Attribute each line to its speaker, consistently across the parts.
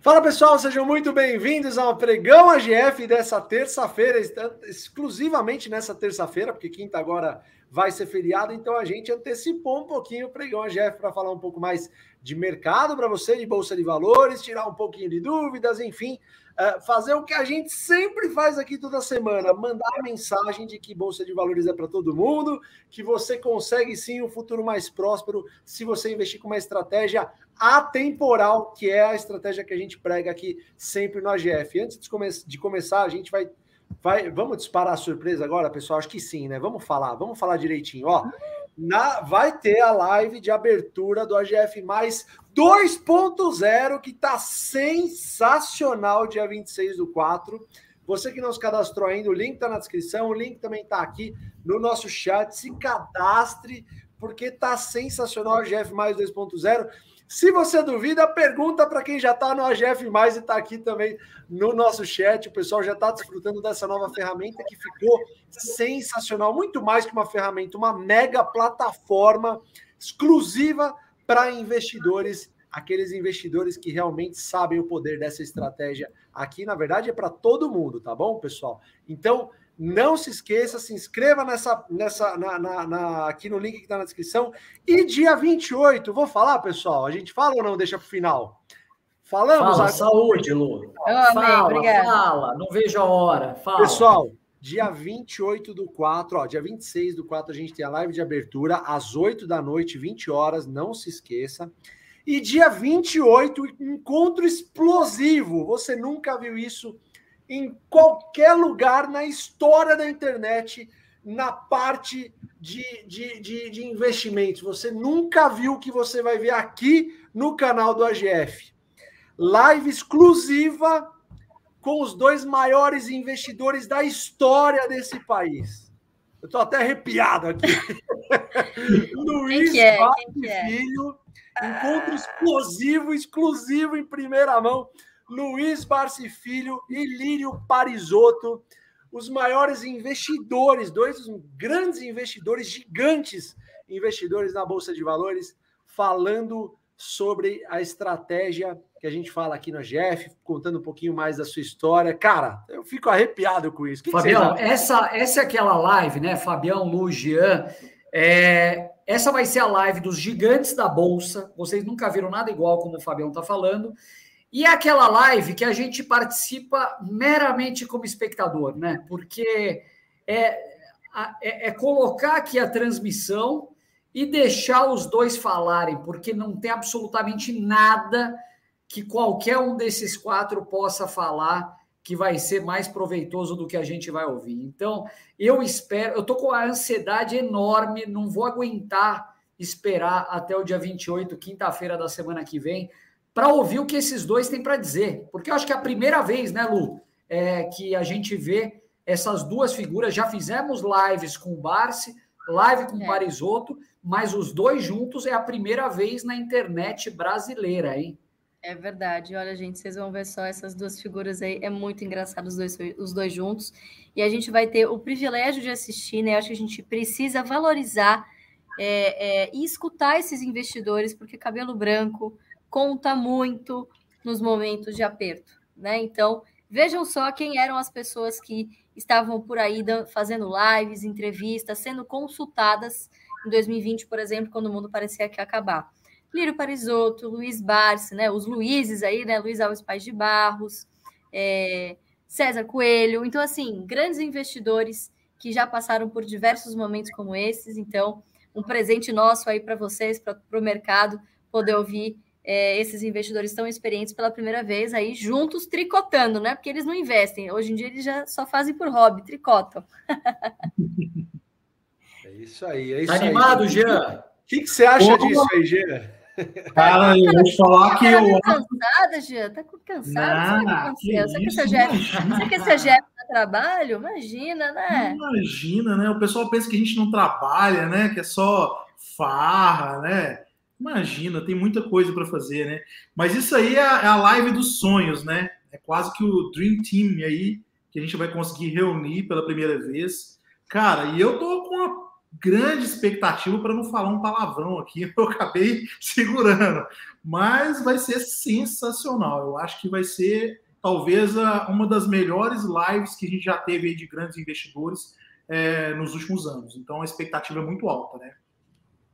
Speaker 1: Fala pessoal, sejam muito bem-vindos ao Pregão AGF dessa terça-feira, exclusivamente nessa terça-feira, porque quinta agora vai ser feriado, então a gente antecipou um pouquinho o Pregão AGF para falar um pouco mais de mercado para você, de bolsa de valores, tirar um pouquinho de dúvidas, enfim, uh, fazer o que a gente sempre faz aqui toda semana, mandar a mensagem de que bolsa de valores é para todo mundo, que você consegue sim um futuro mais próspero se você investir com uma estratégia atemporal, que é a estratégia que a gente prega aqui sempre no AGF. Antes de, come de começar, a gente vai Vai, vamos disparar a surpresa agora, pessoal? Acho que sim, né? Vamos falar, vamos falar direitinho. Ó, na, vai ter a live de abertura do AGF Mais 2.0, que tá sensacional, dia 26 do 4. Você que não se cadastrou ainda, o link tá na descrição, o link também tá aqui no nosso chat. Se cadastre, porque tá sensacional o AGF Mais 2.0. Se você duvida, pergunta para quem já está no AGF Mais e está aqui também no nosso chat. O pessoal já está desfrutando dessa nova ferramenta que ficou sensacional. Muito mais que uma ferramenta, uma mega plataforma exclusiva para investidores, aqueles investidores que realmente sabem o poder dessa estratégia. Aqui, na verdade, é para todo mundo, tá bom, pessoal? Então, não se esqueça, se inscreva nessa, nessa na, na, na aqui no link que está na descrição. E dia 28, vou falar, pessoal. A gente fala ou não? Deixa para o final. Falamos.
Speaker 2: Fala, saúde, Lu. fala, fala, não vejo a hora. Fala.
Speaker 1: Pessoal, dia 28 do 4, ó, dia 26 do 4, a gente tem a live de abertura às 8 da noite, 20 horas, não se esqueça. E dia 28, encontro explosivo. Você nunca viu isso em qualquer lugar na história da internet na parte de, de, de, de, investimentos. Você nunca viu o que você vai ver aqui no canal do AGF. Live exclusiva com os dois maiores investidores da história desse país. Eu estou até arrepiado aqui.
Speaker 3: Luiz é? Quem
Speaker 1: é? Filho, encontro explosivo, exclusivo em primeira mão. Luiz Barci Filho e Lírio Parisotto, os maiores investidores, dois grandes investidores, gigantes investidores na Bolsa de Valores, falando sobre a estratégia que a gente fala aqui no GF, contando um pouquinho mais da sua história. Cara, eu fico arrepiado com isso.
Speaker 2: Que Fabião, que essa, essa é aquela live, né? Fabião, Lu, Jean. É, essa vai ser a live dos gigantes da Bolsa. Vocês nunca viram nada igual como o Fabião está falando. E é aquela live que a gente participa meramente como espectador, né? Porque é, é, é, colocar aqui a transmissão e deixar os dois falarem, porque não tem absolutamente nada que qualquer um desses quatro possa falar que vai ser mais proveitoso do que a gente vai ouvir. Então, eu espero, eu tô com a ansiedade enorme, não vou aguentar esperar até o dia 28, quinta-feira da semana que vem, para ouvir o que esses dois têm para dizer. Porque eu acho que é a primeira vez, né, Lu, é, que a gente vê essas duas figuras. Já fizemos lives com o Barsi, live com o é. Parisotto, mas os dois juntos é a primeira vez na internet brasileira, hein?
Speaker 3: É verdade. Olha, gente, vocês vão ver só essas duas figuras aí. É muito engraçado os dois, os dois juntos. E a gente vai ter o privilégio de assistir, né? Acho que a gente precisa valorizar é, é, e escutar esses investidores, porque cabelo branco, conta muito nos momentos de aperto, né? Então, vejam só quem eram as pessoas que estavam por aí fazendo lives, entrevistas, sendo consultadas em 2020, por exemplo, quando o mundo parecia que ia acabar. Lírio Parisotto, Luiz Barsi, né? Os Luizes aí, né? Luiz Alves Pais de Barros, é, César Coelho. Então, assim, grandes investidores que já passaram por diversos momentos como esses. Então, um presente nosso aí para vocês, para o mercado, poder ouvir é, esses investidores tão experientes pela primeira vez aí juntos tricotando, né? Porque eles não investem. Hoje em dia eles já só fazem por hobby, tricotam.
Speaker 1: é isso aí. É isso
Speaker 2: tá animado,
Speaker 1: aí.
Speaker 2: Jean?
Speaker 1: O que, que você acha disso aí, Jean?
Speaker 4: Cara, eu vou te falar que
Speaker 3: tá
Speaker 4: eu.
Speaker 3: cansada, Jean? Tá cansada? Não, que Você quer ser chefe? Você quer ser chefe no trabalho? Imagina, né?
Speaker 4: Imagina, né? O pessoal pensa que a gente não trabalha, né? Que é só farra, né? Imagina, tem muita coisa para fazer, né? Mas isso aí é a, é a live dos sonhos, né? É quase que o Dream Team aí que a gente vai conseguir reunir pela primeira vez. Cara, e eu tô com uma grande expectativa para não falar um palavrão aqui, eu acabei segurando. Mas vai ser sensacional. Eu acho que vai ser talvez uma das melhores lives que a gente já teve de grandes investidores é, nos últimos anos. Então a expectativa é muito alta, né?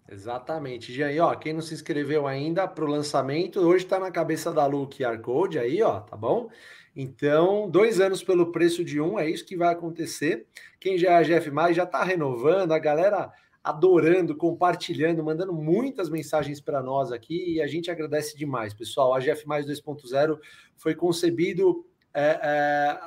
Speaker 1: Exatamente. E aí, ó, quem não se inscreveu ainda para o lançamento, hoje está na cabeça da Lu QR Code aí, ó, tá bom? Então, dois anos pelo preço de um, é isso que vai acontecer. Quem já é a GF já está renovando, a galera adorando, compartilhando, mandando muitas mensagens para nós aqui e a gente agradece demais, pessoal. A GF Mais 2.0 foi concebido é, é,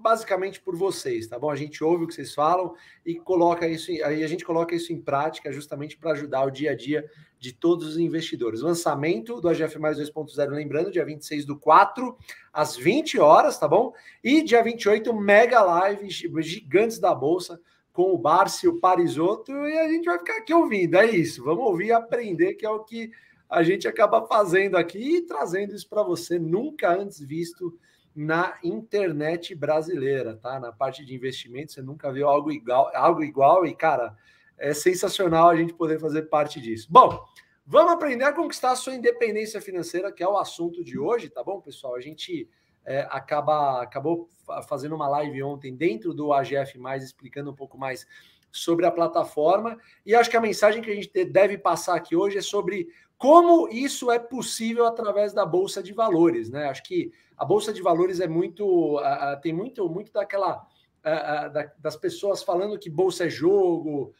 Speaker 1: basicamente por vocês, tá bom? A gente ouve o que vocês falam e coloca isso, aí a gente coloca isso em prática justamente para ajudar o dia a dia de todos os investidores. Lançamento do AGF mais 2.0, lembrando, dia 26 do 4 às 20 horas, tá bom? E dia 28, mega live gigantes da bolsa com o Barsi, o Parisotto, e a gente vai ficar aqui ouvindo. É isso. Vamos ouvir e aprender, que é o que a gente acaba fazendo aqui e trazendo isso para você, nunca antes visto na internet brasileira, tá? Na parte de investimento, você nunca viu algo igual, algo igual e, cara, é sensacional a gente poder fazer parte disso. Bom, vamos aprender a conquistar a sua independência financeira, que é o assunto de hoje, tá bom, pessoal? A gente é, acaba, acabou fazendo uma live ontem dentro do AGF, explicando um pouco mais sobre a plataforma, e acho que a mensagem que a gente deve passar aqui hoje é sobre como isso é possível através da Bolsa de Valores, né? Acho que a bolsa de valores é muito tem muito muito daquela da, das pessoas falando que bolsa é jogo,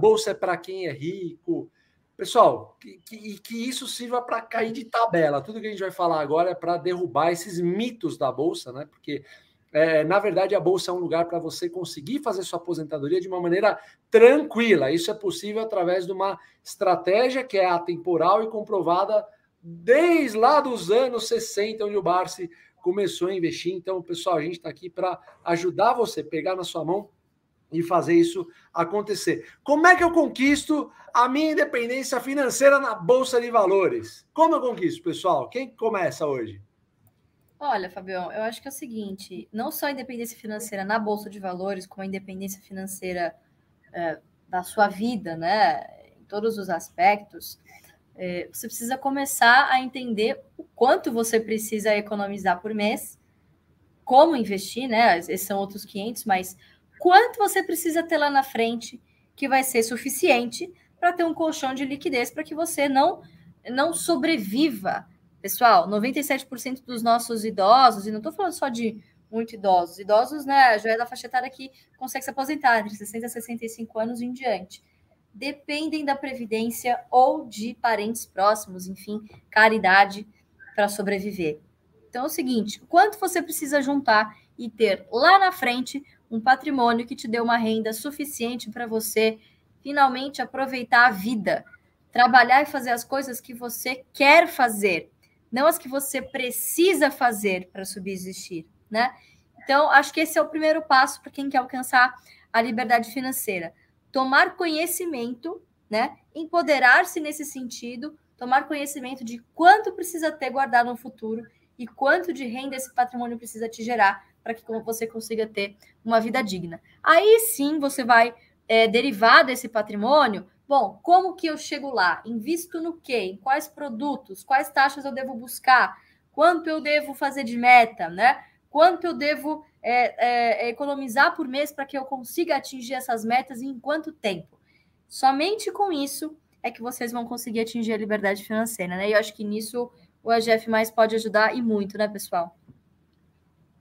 Speaker 1: bolsa é para quem é rico. Pessoal, que, que, que isso sirva para cair de tabela. Tudo que a gente vai falar agora é para derrubar esses mitos da bolsa, né? Porque é, na verdade, a bolsa é um lugar para você conseguir fazer sua aposentadoria de uma maneira tranquila. Isso é possível através de uma estratégia que é atemporal e comprovada desde lá dos anos 60, onde o Barsi começou a investir. Então, pessoal, a gente está aqui para ajudar você, pegar na sua mão e fazer isso acontecer. Como é que eu conquisto a minha independência financeira na Bolsa de Valores? Como eu conquisto, pessoal? Quem começa hoje?
Speaker 3: Olha, Fabião, eu acho que é o seguinte: não só a independência financeira na Bolsa de Valores, como a independência financeira é, da sua vida, né? Em todos os aspectos, é, você precisa começar a entender o quanto você precisa economizar por mês, como investir, né? Esses são outros 500, mas quanto você precisa ter lá na frente que vai ser suficiente para ter um colchão de liquidez para que você não não sobreviva. Pessoal, 97% dos nossos idosos, e não estou falando só de muito idosos, idosos, né, já é da faixa etária que consegue se aposentar entre 60 e 65 anos em diante dependem da previdência ou de parentes próximos, enfim, caridade para sobreviver. Então é o seguinte: quanto você precisa juntar e ter lá na frente um patrimônio que te dê uma renda suficiente para você finalmente aproveitar a vida, trabalhar e fazer as coisas que você quer fazer, não as que você precisa fazer para subsistir, né? Então, acho que esse é o primeiro passo para quem quer alcançar a liberdade financeira tomar conhecimento, né? Empoderar-se nesse sentido, tomar conhecimento de quanto precisa ter guardado no futuro e quanto de renda esse patrimônio precisa te gerar para que você consiga ter uma vida digna. Aí sim você vai é, derivar desse patrimônio. Bom, como que eu chego lá? Invisto no quê? Em quais produtos? Quais taxas eu devo buscar? Quanto eu devo fazer de meta, né? Quanto eu devo é, é, economizar por mês para que eu consiga atingir essas metas e em quanto tempo. Somente com isso é que vocês vão conseguir atingir a liberdade financeira, né? E eu acho que nisso o AGF mais pode ajudar e muito, né, pessoal?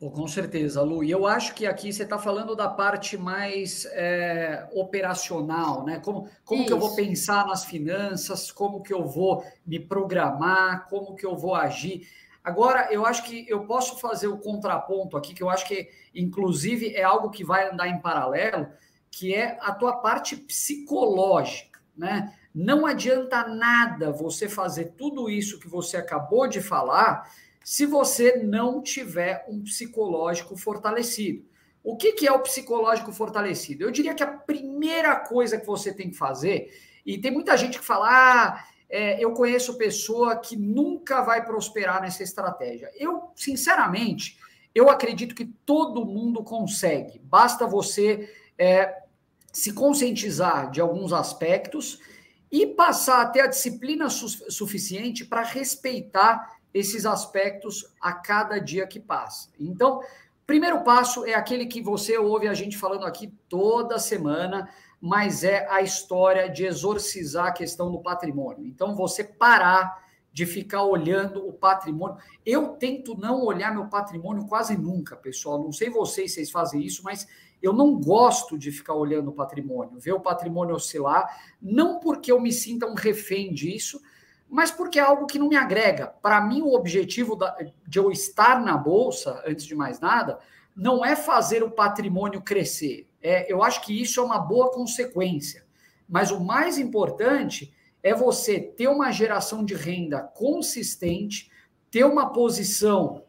Speaker 2: Oh, com certeza, Lu. E eu acho que aqui você está falando da parte mais é, operacional, né? Como, como que eu vou pensar nas finanças, como que eu vou me programar, como que eu vou agir. Agora, eu acho que eu posso fazer o contraponto aqui, que eu acho que, inclusive, é algo que vai andar em paralelo, que é a tua parte psicológica, né? Não adianta nada você fazer tudo isso que você acabou de falar se você não tiver um psicológico fortalecido. O que, que é o psicológico fortalecido? Eu diria que a primeira coisa que você tem que fazer, e tem muita gente que fala, ah, é, eu conheço pessoa que nunca vai prosperar nessa estratégia. Eu, sinceramente, eu acredito que todo mundo consegue. Basta você é, se conscientizar de alguns aspectos e passar a ter a disciplina su suficiente para respeitar esses aspectos a cada dia que passa. Então, primeiro passo é aquele que você ouve a gente falando aqui toda semana, mas é a história de exorcizar a questão do patrimônio. Então, você parar de ficar olhando o patrimônio. Eu tento não olhar meu patrimônio quase nunca, pessoal. Não sei vocês vocês fazem isso, mas eu não gosto de ficar olhando o patrimônio, ver o patrimônio oscilar, não porque eu me sinta um refém disso, mas porque é algo que não me agrega. Para mim, o objetivo de eu estar na bolsa, antes de mais nada, não é fazer o patrimônio crescer. É, eu acho que isso é uma boa consequência. Mas o mais importante é você ter uma geração de renda consistente, ter uma posição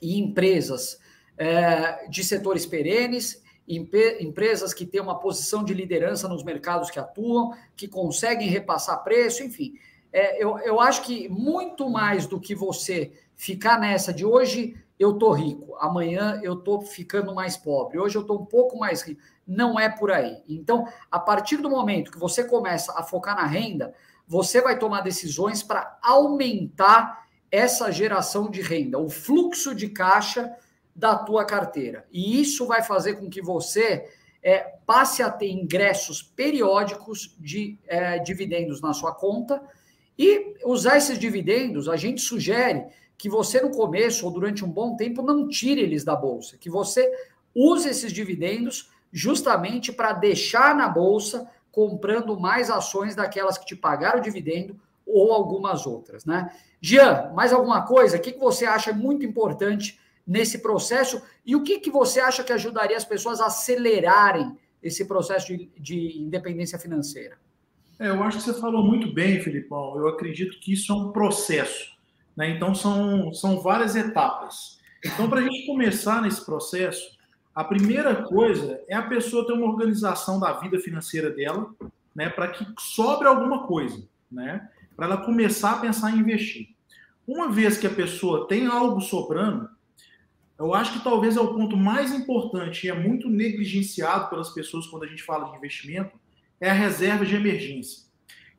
Speaker 2: em empresas é, de setores perenes, empresas que têm uma posição de liderança nos mercados que atuam, que conseguem repassar preço, enfim. É, eu, eu acho que muito mais do que você ficar nessa de hoje eu tô rico, amanhã eu tô ficando mais pobre, hoje eu tô um pouco mais rico. Não é por aí. Então, a partir do momento que você começa a focar na renda, você vai tomar decisões para aumentar essa geração de renda, o fluxo de caixa da tua carteira. E isso vai fazer com que você é, passe a ter ingressos periódicos de é, dividendos na sua conta e usar esses dividendos, a gente sugere que você no começo ou durante um bom tempo não tire eles da bolsa, que você use esses dividendos justamente para deixar na bolsa comprando mais ações daquelas que te pagaram o dividendo ou algumas outras, né? Jean, mais alguma coisa? O que você acha muito importante nesse processo e o que, que você acha que ajudaria as pessoas a acelerarem esse processo de, de independência financeira?
Speaker 4: É, eu acho que você falou muito bem, Filipão. Eu acredito que isso é um processo. Né? Então, são, são várias etapas. Então, para a gente começar nesse processo, a primeira coisa é a pessoa ter uma organização da vida financeira dela, né, para que sobre alguma coisa, né, para ela começar a pensar em investir. Uma vez que a pessoa tem algo sobrando, eu acho que talvez é o ponto mais importante e é muito negligenciado pelas pessoas quando a gente fala de investimento, é a reserva de emergência.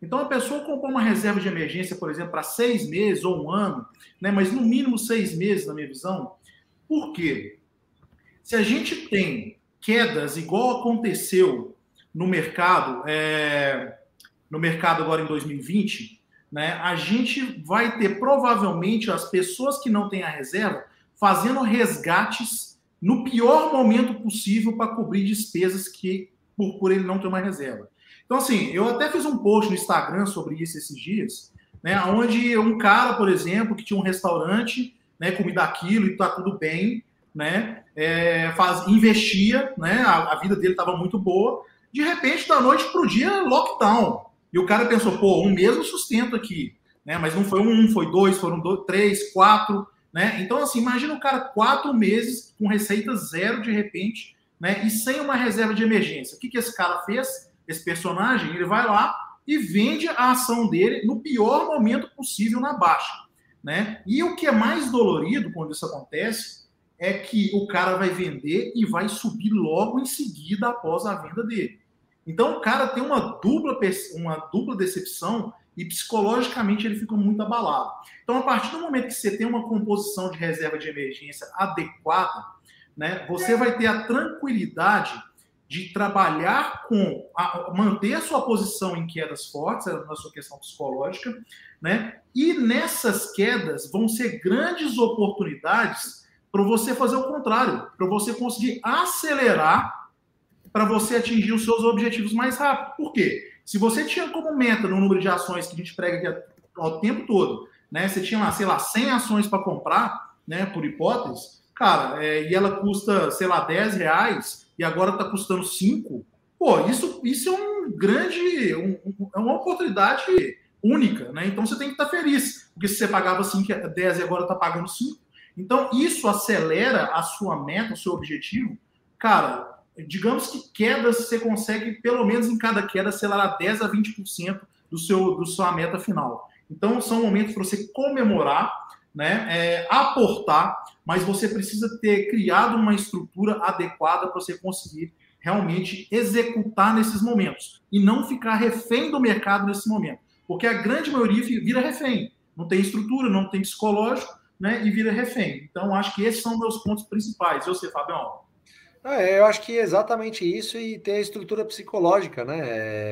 Speaker 4: Então, a pessoa comprar uma reserva de emergência, por exemplo, para seis meses ou um ano, né, mas no mínimo seis meses, na minha visão, por quê? Se a gente tem quedas igual aconteceu no mercado, é, no mercado agora em 2020, né, a gente vai ter provavelmente as pessoas que não têm a reserva fazendo resgates no pior momento possível para cobrir despesas que por, por ele não ter uma reserva. Então, assim, eu até fiz um post no Instagram sobre isso esses dias, né? Onde um cara, por exemplo, que tinha um restaurante, né, comida aquilo e tá tudo bem, né? É, faz, investia, né? A, a vida dele estava muito boa. De repente, da noite para o dia, lockdown. E o cara pensou, pô, um mesmo sustento aqui, né? Mas não foi um, foi dois, foram dois, três, quatro. Né? Então, assim, imagina o cara quatro meses com receita zero de repente, né? E sem uma reserva de emergência. O que, que esse cara fez? Esse personagem, ele vai lá e vende a ação dele no pior momento possível na baixa, né? E o que é mais dolorido quando isso acontece é que o cara vai vender e vai subir logo em seguida após a venda dele. Então o cara tem uma dupla, uma dupla decepção e psicologicamente ele fica muito abalado. Então, a partir do momento que você tem uma composição de reserva de emergência adequada, né, você vai ter a tranquilidade de trabalhar com a, manter a sua posição em quedas fortes, na sua questão psicológica, né? E nessas quedas vão ser grandes oportunidades para você fazer o contrário, para você conseguir acelerar para você atingir os seus objetivos mais rápido. Por quê? Se você tinha como meta no número de ações que a gente prega aqui ao tempo todo, né? Você tinha lá, sei lá, 100 ações para comprar, né? Por hipótese, cara, é, e ela custa, sei lá, 10 reais e agora está custando 5, pô, isso, isso é um grande, um, um, é uma oportunidade única, né? Então você tem que estar tá feliz, porque se você pagava 5, 10 e agora está pagando 5, então isso acelera a sua meta, o seu objetivo. Cara, digamos que quedas você consegue, pelo menos em cada queda, acelerar 10 a 20% do seu, do sua meta final. Então, são momentos para você comemorar, né, é, aportar, mas você precisa ter criado uma estrutura adequada para você conseguir realmente executar nesses momentos e não ficar refém do mercado nesse momento. Porque a grande maioria vira refém. Não tem estrutura, não tem psicológico, né? E vira refém. Então, acho que esses são meus pontos principais. Eu sei, Fabião.
Speaker 1: É, eu acho que é exatamente isso e ter a estrutura psicológica, né?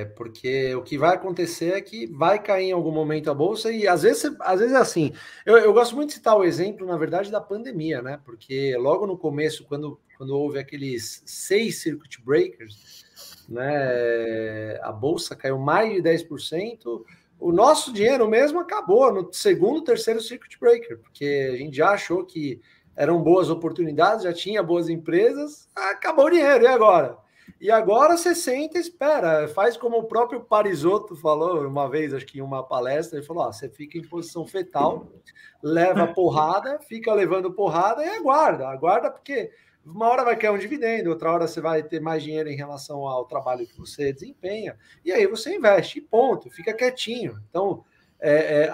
Speaker 1: É, porque o que vai acontecer é que vai cair em algum momento a bolsa e às vezes, às vezes é assim. Eu, eu gosto muito de citar o exemplo, na verdade, da pandemia, né? Porque logo no começo, quando, quando houve aqueles seis circuit breakers, né? A bolsa caiu mais de 10%. O nosso dinheiro mesmo acabou no segundo, terceiro circuit breaker, porque a gente já achou que eram boas oportunidades, já tinha boas empresas, acabou o dinheiro, e agora? E agora você senta e espera, faz como o próprio Parisotto falou uma vez, acho que em uma palestra, ele falou: ó, você fica em posição fetal, leva porrada, fica levando porrada e aguarda, aguarda porque uma hora vai cair um dividendo, outra hora você vai ter mais dinheiro em relação ao trabalho que você desempenha, e aí você investe, ponto, fica quietinho. Então, é, é,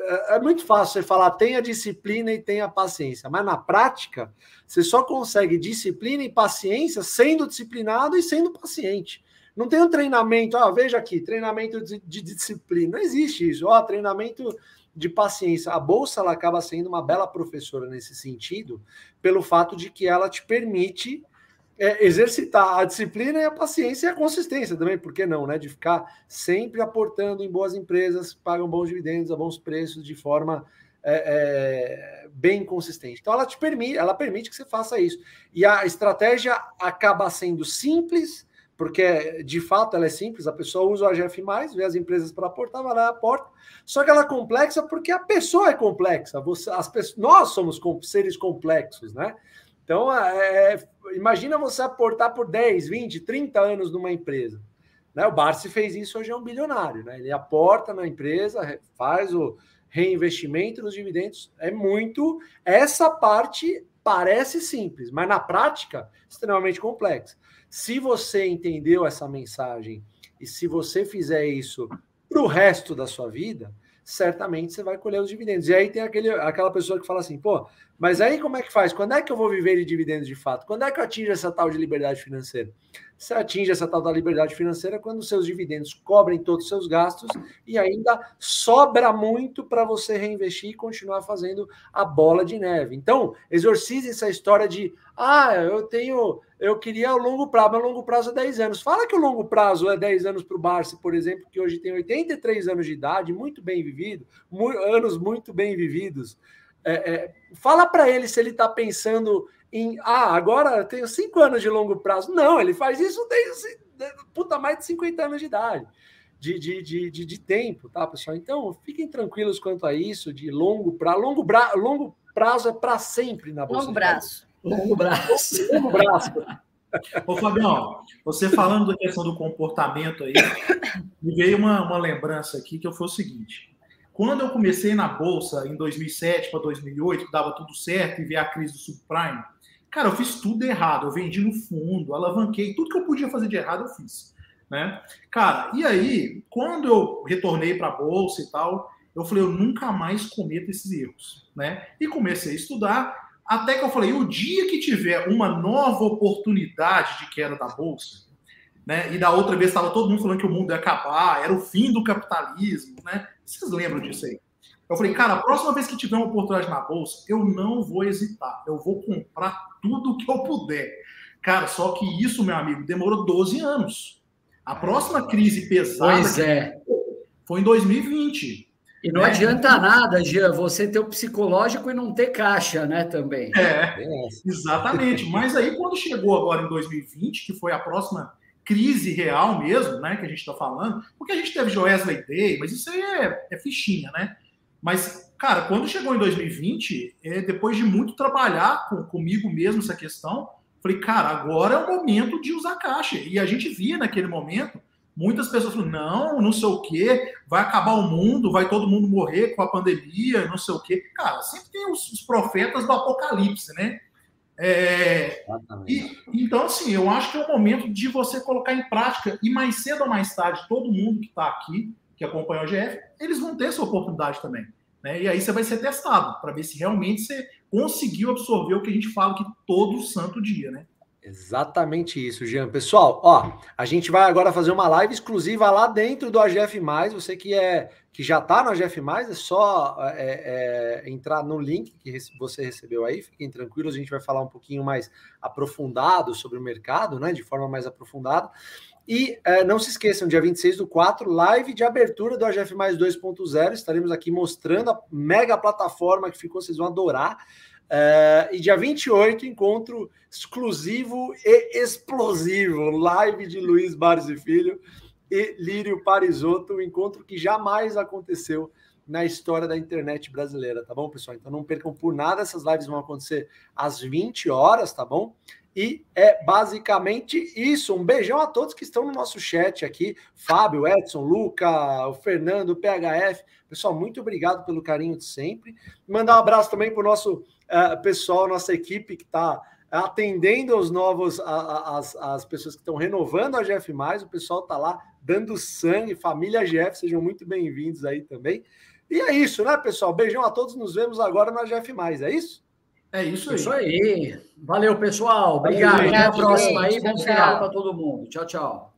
Speaker 1: é, é, muito fácil você falar tenha disciplina e tenha paciência, mas na prática você só consegue disciplina e paciência sendo disciplinado e sendo paciente. Não tem um treinamento, ah, veja aqui, treinamento de, de disciplina. Não existe isso. Ó, treinamento de paciência. A bolsa ela acaba sendo uma bela professora nesse sentido, pelo fato de que ela te permite é, exercitar a disciplina e a paciência e a consistência também, por que não, né? De ficar sempre aportando em boas empresas que pagam bons dividendos a bons preços de forma é, é, bem consistente. Então ela te permite, ela permite que você faça isso. E a estratégia acaba sendo simples, porque de fato ela é simples, a pessoa usa o AGF, vê as empresas para aportar, vai lá aporta. Só que ela é complexa porque a pessoa é complexa. Você, as pessoas, nós somos seres complexos, né? Então, é, é, imagina você aportar por 10, 20, 30 anos numa empresa. Né? O Barsi fez isso, hoje é um bilionário. Né? Ele aporta na empresa, faz o reinvestimento nos dividendos. É muito. Essa parte parece simples, mas na prática, extremamente complexa. Se você entendeu essa mensagem e se você fizer isso para o resto da sua vida, certamente você vai colher os dividendos. E aí tem aquele, aquela pessoa que fala assim, pô, mas aí como é que faz? Quando é que eu vou viver de dividendos de fato? Quando é que eu atingo essa tal de liberdade financeira? Você atinge essa tal da liberdade financeira quando seus dividendos cobrem todos os seus gastos e ainda sobra muito para você reinvestir e continuar fazendo a bola de neve. Então, exorcize essa história de ah, eu tenho, eu queria o longo prazo, mas longo prazo é 10 anos. Fala que o longo prazo é 10 anos para o Barça, por exemplo, que hoje tem 83 anos de idade, muito bem vivido, anos muito bem vividos. É, é, fala para ele se ele está pensando em ah, agora eu tenho cinco anos de longo prazo. Não, ele faz isso desde puta, mais de 50 anos de idade. De, de, de, de, de tempo, tá, pessoal? Então, fiquem tranquilos quanto a isso, de longo prazo. Longo, bra... longo prazo é para sempre na
Speaker 3: Bolsa. Longo braço.
Speaker 2: Longo braço.
Speaker 4: Longo braço. Ô, Fabião, você falando da questão do comportamento aí, me veio uma, uma lembrança aqui que foi o seguinte. Quando eu comecei na Bolsa em 2007 para 2008, que dava tudo certo e veio a crise do subprime, cara, eu fiz tudo errado. Eu vendi no fundo, alavanquei, tudo que eu podia fazer de errado eu fiz. Né? Cara, e aí, quando eu retornei para a Bolsa e tal, eu falei, eu nunca mais cometo esses erros. Né? E comecei a estudar, até que eu falei, o dia que tiver uma nova oportunidade de queda da Bolsa, né? E da outra vez estava todo mundo falando que o mundo ia acabar, era o fim do capitalismo, né? Vocês lembram disso aí? Eu falei, cara, a próxima vez que tiver uma oportunidade na bolsa, eu não vou hesitar. Eu vou comprar tudo que eu puder. Cara, só que isso, meu amigo, demorou 12 anos. A próxima crise pesada
Speaker 2: pois é.
Speaker 4: foi em 2020.
Speaker 2: E não né? adianta nada, Jean, você ter o psicológico e não ter caixa, né, também.
Speaker 4: É, exatamente. Mas aí, quando chegou agora em 2020, que foi a próxima crise real mesmo, né, que a gente está falando, porque a gente teve Joesley Day, mas isso aí é, é fichinha, né? Mas, cara, quando chegou em 2020, é, depois de muito trabalhar com, comigo mesmo essa questão, falei, cara, agora é o momento de usar caixa. E a gente via naquele momento muitas pessoas falando, não, não sei o quê, vai acabar o mundo, vai todo mundo morrer com a pandemia, não sei o quê. Cara, sempre tem os, os profetas do apocalipse, né? É, e, então, assim, eu acho que é o momento de você colocar em prática, e mais cedo ou mais tarde, todo mundo que está aqui, que acompanha o GF, eles vão ter essa oportunidade também. Né? E aí você vai ser testado para ver se realmente você conseguiu absorver o que a gente fala aqui todo santo dia, né?
Speaker 1: Exatamente isso, Jean. Pessoal, ó, a gente vai agora fazer uma live exclusiva lá dentro do AGF. Você que é que já está no AGF, é só é, é, entrar no link que você recebeu aí. Fiquem tranquilos, a gente vai falar um pouquinho mais aprofundado sobre o mercado, né? De forma mais aprofundada. E é, não se esqueçam, dia 26 do 4, live de abertura do AGF 2.0. Estaremos aqui mostrando a mega plataforma que ficou, vocês vão adorar. Uh, e dia 28, encontro exclusivo e explosivo, live de Luiz Barros e Filho e Lírio Parisotto, um encontro que jamais aconteceu na história da internet brasileira, tá bom, pessoal? Então não percam por nada, essas lives vão acontecer às 20 horas, tá bom? E é basicamente isso. Um beijão a todos que estão no nosso chat aqui: Fábio, Edson, Luca, o Fernando, o PHF. Pessoal, muito obrigado pelo carinho de sempre. Mandar um abraço também para o nosso uh, pessoal, nossa equipe que está atendendo os novos, as, as pessoas que estão renovando a GF. O pessoal está lá dando sangue, família GF, sejam muito bem-vindos aí também. E é isso, né, pessoal? Beijão a todos, nos vemos agora na GF. É isso?
Speaker 2: É isso aí. Isso aí. Valeu, pessoal. Obrigado. Valeu, Até a próxima aí. Bom final para todo mundo. Tchau, tchau.